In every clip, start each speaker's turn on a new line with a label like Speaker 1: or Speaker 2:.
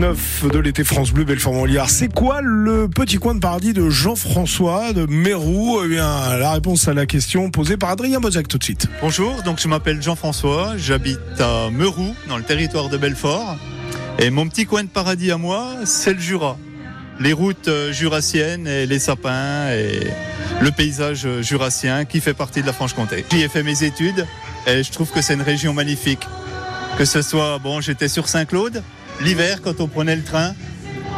Speaker 1: 6-9 de l'été France Bleu Belfort-Montbéliard. C'est quoi le petit coin de paradis de Jean-François de Mérou? Eh bien, la réponse à la question posée par Adrien Bozac tout de suite.
Speaker 2: Bonjour, donc je m'appelle Jean-François, j'habite à Meroux, dans le territoire de Belfort. Et mon petit coin de paradis à moi, c'est le Jura. Les routes euh, jurassiennes et les sapins et le paysage euh, jurassien qui fait partie de la Franche-Comté. J'y ai fait mes études et je trouve que c'est une région magnifique. Que ce soit, bon, j'étais sur Saint-Claude, l'hiver quand on prenait le train,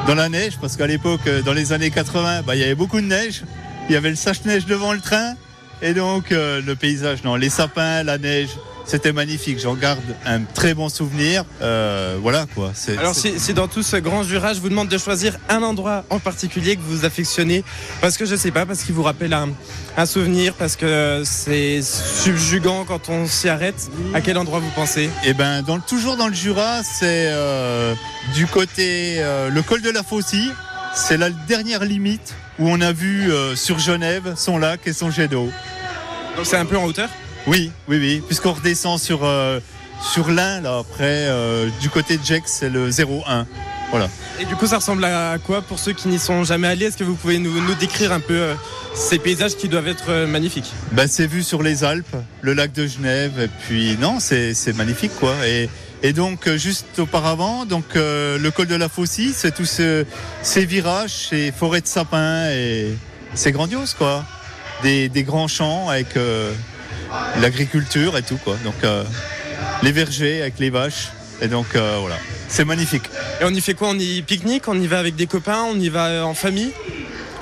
Speaker 2: dans la neige, parce qu'à l'époque, euh, dans les années 80, bah, il y avait beaucoup de neige. Il y avait le sache-neige devant le train. Et donc, euh, le paysage, non, les sapins, la neige, c'était magnifique. J'en garde un très bon souvenir. Euh, voilà, quoi. C'est,
Speaker 3: Alors si, si dans tout ce grand Jura, je vous demande de choisir un endroit en particulier que vous affectionnez, parce que je sais pas, parce qu'il vous rappelle un, un souvenir, parce que c'est subjugant quand on s'y arrête. À quel endroit vous pensez?
Speaker 2: Eh ben, dans, le- toujours dans le Jura, c'est euh, du côté euh, le col de la Faucille. C'est la dernière limite où on a vu sur Genève son lac et son jet d'eau.
Speaker 3: Donc c'est un peu en hauteur?
Speaker 2: Oui, oui, oui. Puisqu'on redescend sur euh, sur l'Ain là après, euh, du côté de Gex, c'est le 01. Voilà.
Speaker 3: Et du coup, ça ressemble à quoi pour ceux qui n'y sont jamais allés? Est-ce que vous pouvez nous, nous décrire un peu euh, ces paysages qui doivent être euh, magnifiques?
Speaker 2: Ben, c'est vu sur les Alpes, le lac de Genève, et puis non, c'est c'est magnifique quoi. Et et donc euh, juste auparavant, donc euh, le col de la Faucille, c'est tous ce- ces virages, ces forêts de sapins et c'est grandiose quoi. Des, des grands champs avec euh, l'agriculture et tout quoi. Donc euh, les vergers avec les vaches et donc euh, voilà, c'est magnifique.
Speaker 3: Et on y fait quoi? On y pique-nique? On y va avec des copains? On y va euh, en famille?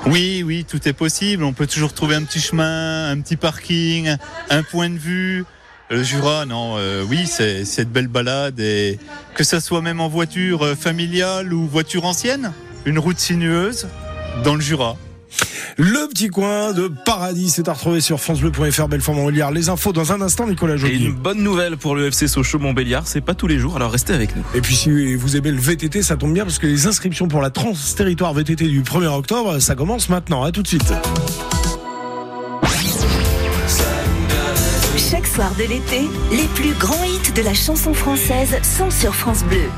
Speaker 2: Oui, oui, tout est possible. On peut toujours trouver un petit chemin, un petit parking, un point de vue. Le Jura, non, euh, oui, c'est de belles balades et que ça soit même en voiture familiale ou voiture ancienne, une route sinueuse dans le Jura.
Speaker 1: Le petit coin de paradis, c'est à retrouver sur francebleu.fr Belfort-Montbéliard. Les infos dans un instant, Nicolas
Speaker 4: Et
Speaker 1: Joly.
Speaker 4: une bonne nouvelle pour le FC Sochaux Montbéliard, c'est pas tous les jours, alors restez avec nous.
Speaker 1: Et puis si vous aimez le VTT, ça tombe bien parce que les inscriptions pour la trans-territoire VTT du 1er octobre, ça commence maintenant. À tout de suite.
Speaker 5: Chaque soir de l'été, les plus grands hits de la chanson française sont sur France Bleu.